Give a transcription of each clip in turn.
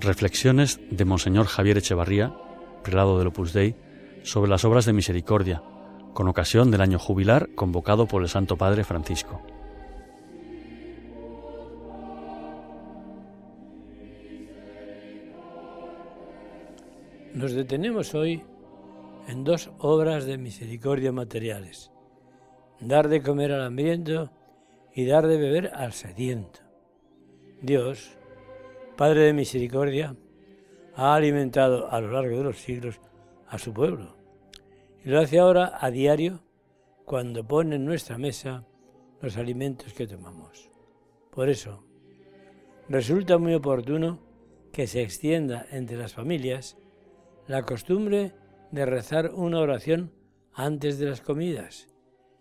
Reflexiones de Monseñor Javier Echevarría, prelado del Opus Dei, sobre las obras de misericordia, con ocasión del año jubilar convocado por el Santo Padre Francisco. Nos detenemos hoy en dos obras de misericordia materiales, dar de comer al hambriento y dar de beber al sediento. Dios, Padre de misericordia, ha alimentado a lo largo de los siglos a su pueblo y lo hace ahora a diario cuando pone en nuestra mesa los alimentos que tomamos. Por eso, resulta muy oportuno que se extienda entre las familias la costumbre de rezar una oración antes de las comidas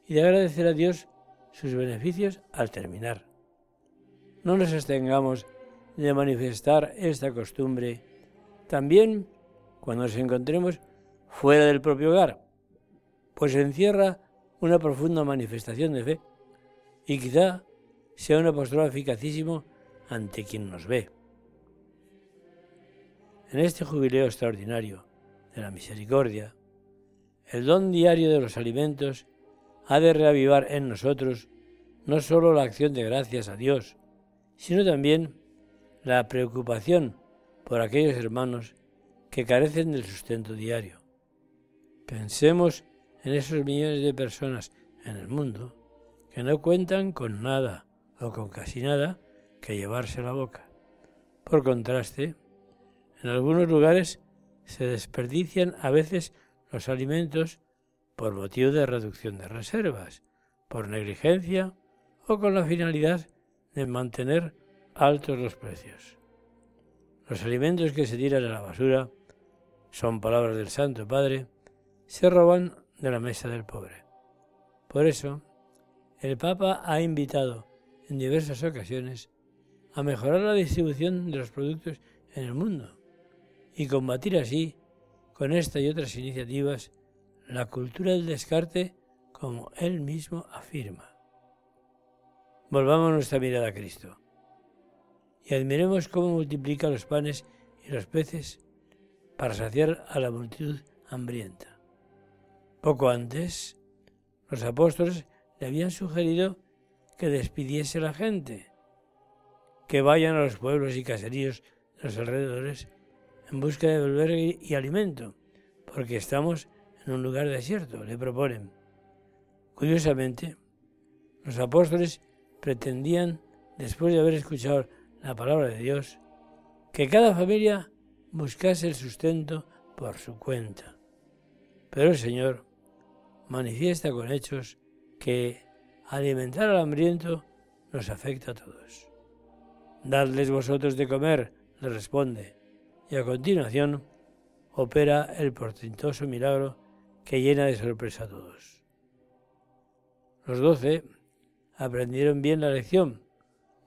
y de agradecer a Dios sus beneficios al terminar. No nos abstengamos de manifestar esta costumbre también cuando nos encontremos fuera del propio hogar, pues encierra una profunda manifestación de fe y quizá sea un apostolado eficacísimo ante quien nos ve. En este jubileo extraordinario de la misericordia, el don diario de los alimentos ha de reavivar en nosotros no sólo la acción de gracias a Dios, sino también la preocupación por aquellos hermanos que carecen del sustento diario. Pensemos en esos millones de personas en el mundo que no cuentan con nada o con casi nada que llevarse a la boca. Por contraste, en algunos lugares se desperdician a veces los alimentos por motivo de reducción de reservas, por negligencia o con la finalidad de mantener altos los precios. Los alimentos que se tiran a la basura, son palabras del Santo Padre, se roban de la mesa del pobre. Por eso, el Papa ha invitado en diversas ocasiones a mejorar la distribución de los productos en el mundo y combatir así, con esta y otras iniciativas, la cultura del descarte como él mismo afirma. Volvamos nuestra mirada a Cristo y admiremos cómo multiplica los panes y los peces para saciar a la multitud hambrienta. Poco antes, los apóstoles le habían sugerido que despidiese la gente, que vayan a los pueblos y caseríos de los alrededores en busca de volver y alimento, porque estamos en un lugar desierto, le proponen. Curiosamente, los apóstoles pretendían, después de haber escuchado la palabra de Dios, que cada familia buscase el sustento por su cuenta. Pero el Señor manifiesta con hechos que alimentar al hambriento nos afecta a todos. Dadles vosotros de comer, le responde, y a continuación opera el portentoso milagro que llena de sorpresa a todos. Los doce aprendieron bien la lección,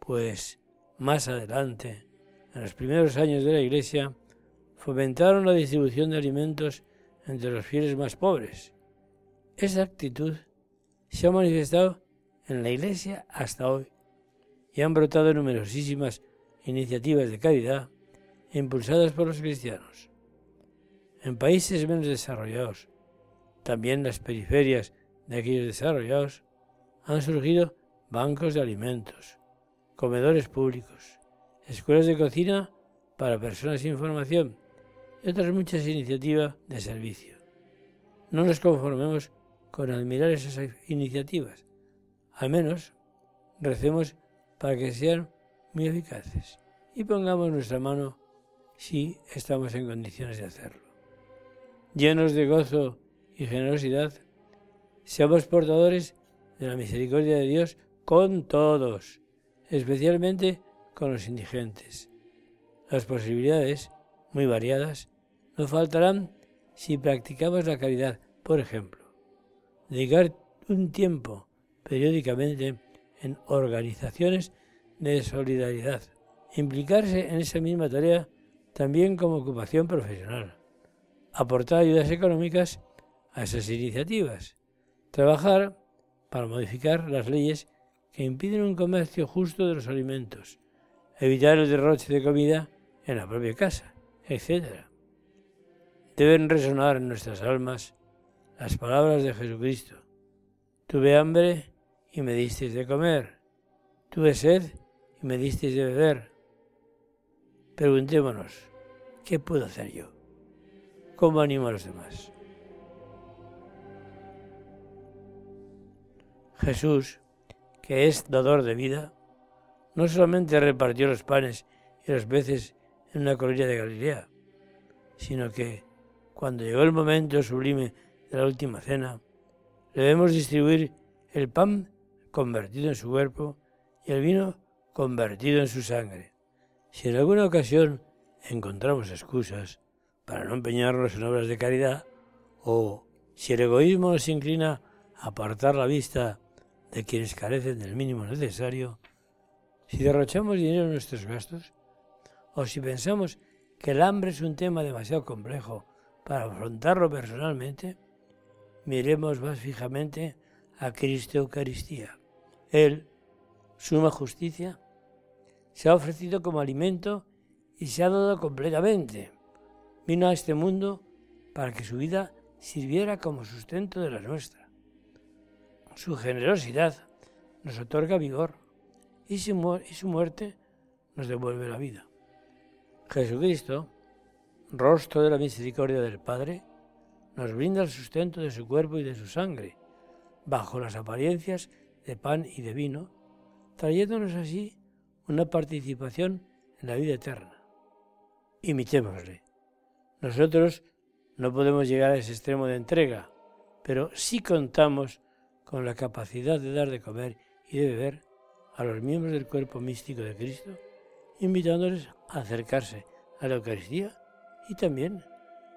pues más adelante, en los primeros años de la Iglesia, fomentaron la distribución de alimentos entre los fieles más pobres. Esa actitud se ha manifestado en la Iglesia hasta hoy y han brotado numerosísimas iniciativas de caridad impulsadas por los cristianos. En países menos desarrollados, también las periferias de aquellos desarrollados, han surgido bancos de alimentos, comedores públicos, escuelas de cocina para personas sin formación y otras muchas iniciativas de servicio. No nos conformemos con admirar esas iniciativas, al menos recemos para que sean muy eficaces y pongamos nuestra mano si estamos en condiciones de hacerlo. Llenos de gozo y generosidad, seamos portadores de la misericordia de Dios con todos, especialmente con los indigentes. Las posibilidades, muy variadas, nos faltarán si practicamos la caridad, por ejemplo, dedicar un tiempo periódicamente en organizaciones de solidaridad, implicarse en esa misma tarea también como ocupación profesional, aportar ayudas económicas a esas iniciativas, trabajar para modificar las leyes que impiden un comercio justo de los alimentos, evitar el derroche de comida en la propia casa, etc. Deben resonar en nuestras almas las palabras de Jesucristo. Tuve hambre y me disteis de comer. Tuve sed y me disteis de beber. Preguntémonos, ¿qué puedo hacer yo? ¿Cómo animo a los demás? Jesús, que es dador de vida, no solamente repartió los panes y los peces en una colilla de Galilea, sino que, cuando llegó el momento sublime de la última cena, debemos distribuir el pan convertido en su cuerpo y el vino convertido en su sangre. Si en alguna ocasión encontramos excusas para no empeñarnos en obras de caridad, o si el egoísmo nos inclina a apartar la vista de quienes carecen del mínimo necesario, si derrochamos dinero en nuestros gastos, o si pensamos que el hambre es un tema demasiado complejo para afrontarlo personalmente, miremos más fijamente a Cristo Eucaristía. Él, suma justicia, se ha ofrecido como alimento y se ha dado completamente. Vino a este mundo para que su vida sirviera como sustento de la nuestra. Su generosidad nos otorga vigor y su, muerte nos devuelve la vida. Jesucristo, rostro de la misericordia del Padre, nos brinda el sustento de su cuerpo y de su sangre, bajo las apariencias de pan y de vino, trayéndonos así una participación en la vida eterna. Imitémosle. Nosotros no podemos llegar a ese extremo de entrega, pero sí contamos con la capacidad de dar de comer y de beber a los miembros del cuerpo místico de Cristo, invitándoles a acercarse a la Eucaristía y también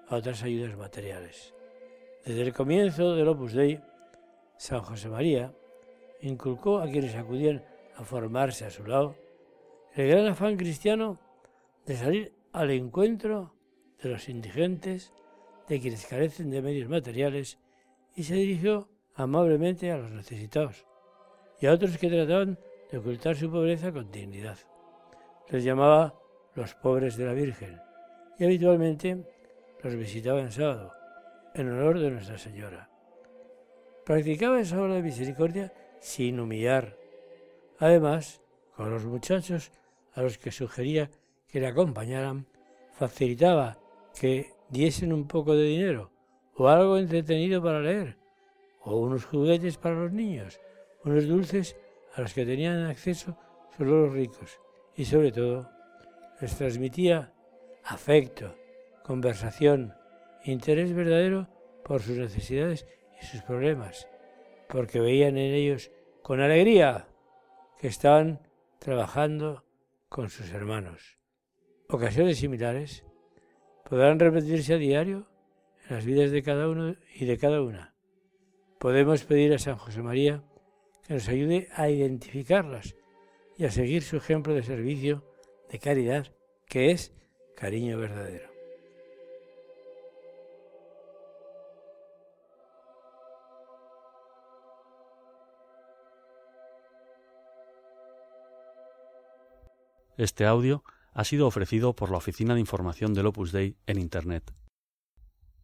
a otras ayudas materiales. Desde el comienzo del Opus Dei, San José María inculcó a quienes acudían a formarse a su lado el gran afán cristiano de salir al encuentro de los indigentes, de quienes carecen de medios materiales, y se dirigió amablemente a los necesitados y a otros que trataban de ocultar su pobreza con dignidad. Les llamaba los pobres de la Virgen y habitualmente los visitaba en sábado, en honor de Nuestra Señora. Practicaba esa obra de misericordia sin humillar. Además, con los muchachos a los que sugería que le acompañaran, facilitaba que diesen un poco de dinero o algo entretenido para leer, o unos juguetes para los niños, unos dulces a los que tenían acceso solo los ricos, y sobre todo les transmitía afecto, conversación, interés verdadero por sus necesidades y sus problemas, porque veían en ellos con alegría que estaban trabajando con sus hermanos. Ocasiones similares podrán repetirse a diario en las vidas de cada uno y de cada una. Podemos pedir a San José María que nos ayude a identificarlas y a seguir su ejemplo de servicio, de caridad, que es cariño verdadero. Este audio ha sido ofrecido por la Oficina de Información del Opus Dei en Internet